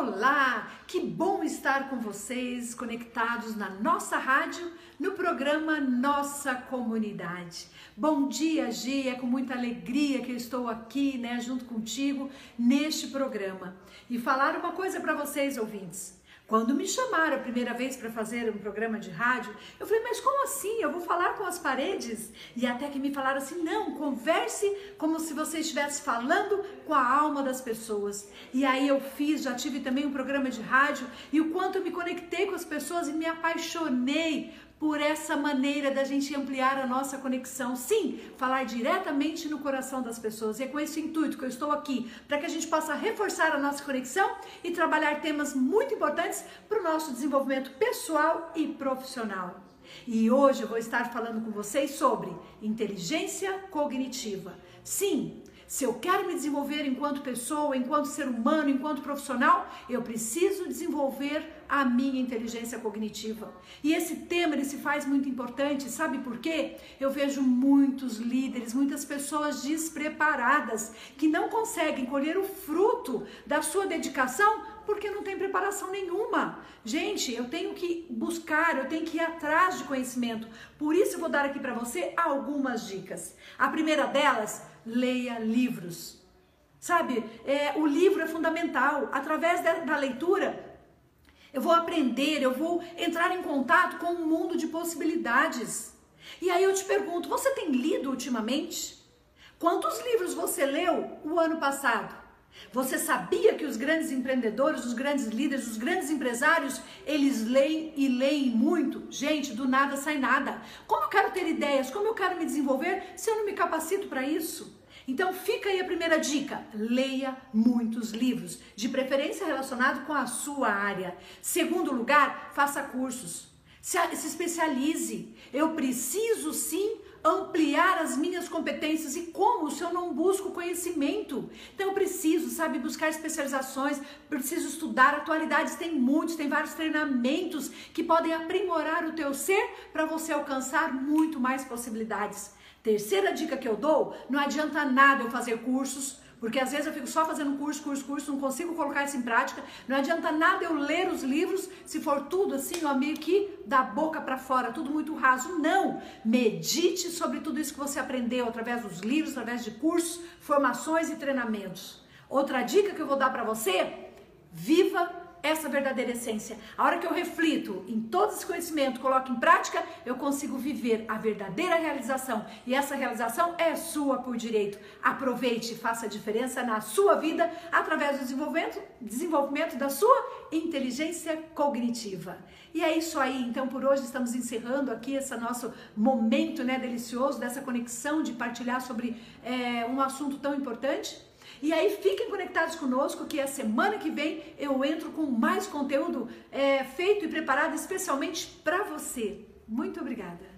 Olá, que bom estar com vocês conectados na nossa rádio, no programa Nossa Comunidade. Bom dia, Gi, é com muita alegria que eu estou aqui, né, junto contigo neste programa. E falar uma coisa para vocês, ouvintes. Quando me chamaram a primeira vez para fazer um programa de rádio, eu falei, mas como assim? Eu vou falar com as paredes? E até que me falaram assim: não, converse como se você estivesse falando com a alma das pessoas. E aí eu fiz, já tive também um programa de rádio, e o quanto eu me conectei com as pessoas e me apaixonei por essa maneira da gente ampliar a nossa conexão. Sim, falar diretamente no coração das pessoas. E é com esse intuito que eu estou aqui, para que a gente possa reforçar a nossa conexão e trabalhar temas muito importantes para o nosso desenvolvimento pessoal e profissional. E hoje eu vou estar falando com vocês sobre inteligência cognitiva. Sim, se eu quero me desenvolver enquanto pessoa, enquanto ser humano, enquanto profissional, eu preciso desenvolver a minha inteligência cognitiva. E esse tema ele se faz muito importante, sabe por quê? Eu vejo muitos líderes, muitas pessoas despreparadas que não conseguem colher o fruto da sua dedicação porque não tem preparação nenhuma. Gente, eu tenho que buscar, eu tenho que ir atrás de conhecimento. Por isso eu vou dar aqui para você algumas dicas. A primeira delas, leia livros. Sabe, é, o livro é fundamental. Através da, da leitura, eu vou aprender, eu vou entrar em contato com um mundo de possibilidades. E aí eu te pergunto: você tem lido ultimamente? Quantos livros você leu o ano passado? Você sabia que os grandes empreendedores, os grandes líderes, os grandes empresários, eles leem e leem muito? Gente, do nada sai nada. Como eu quero ter ideias? Como eu quero me desenvolver se eu não me capacito para isso? Então fica aí a primeira dica: leia muitos livros, de preferência relacionado com a sua área. Segundo lugar, faça cursos. Se, se especialize. Eu preciso sim ampliar as minhas competências e como se eu não busco conhecimento? Então eu preciso, sabe, buscar especializações, preciso estudar. Atualidades tem muitos, tem vários treinamentos que podem aprimorar o teu ser para você alcançar muito mais possibilidades. Terceira dica que eu dou: não adianta nada eu fazer cursos, porque às vezes eu fico só fazendo curso, curso, curso, não consigo colocar isso em prática. Não adianta nada eu ler os livros se for tudo assim, ó, meio que da boca para fora, tudo muito raso. Não! Medite sobre tudo isso que você aprendeu através dos livros, através de cursos, formações e treinamentos. Outra dica que eu vou dar para você: viva essa verdadeira essência. A hora que eu reflito em todo esse conhecimento, coloco em prática, eu consigo viver a verdadeira realização. E essa realização é sua por direito. Aproveite e faça a diferença na sua vida através do desenvolvimento, desenvolvimento da sua inteligência cognitiva. E é isso aí. Então, por hoje estamos encerrando aqui esse nosso momento né, delicioso dessa conexão de partilhar sobre é, um assunto tão importante. E aí fiquem conectados conosco que a semana que vem eu entro com mais conteúdo é, feito e preparado especialmente para você. Muito obrigada.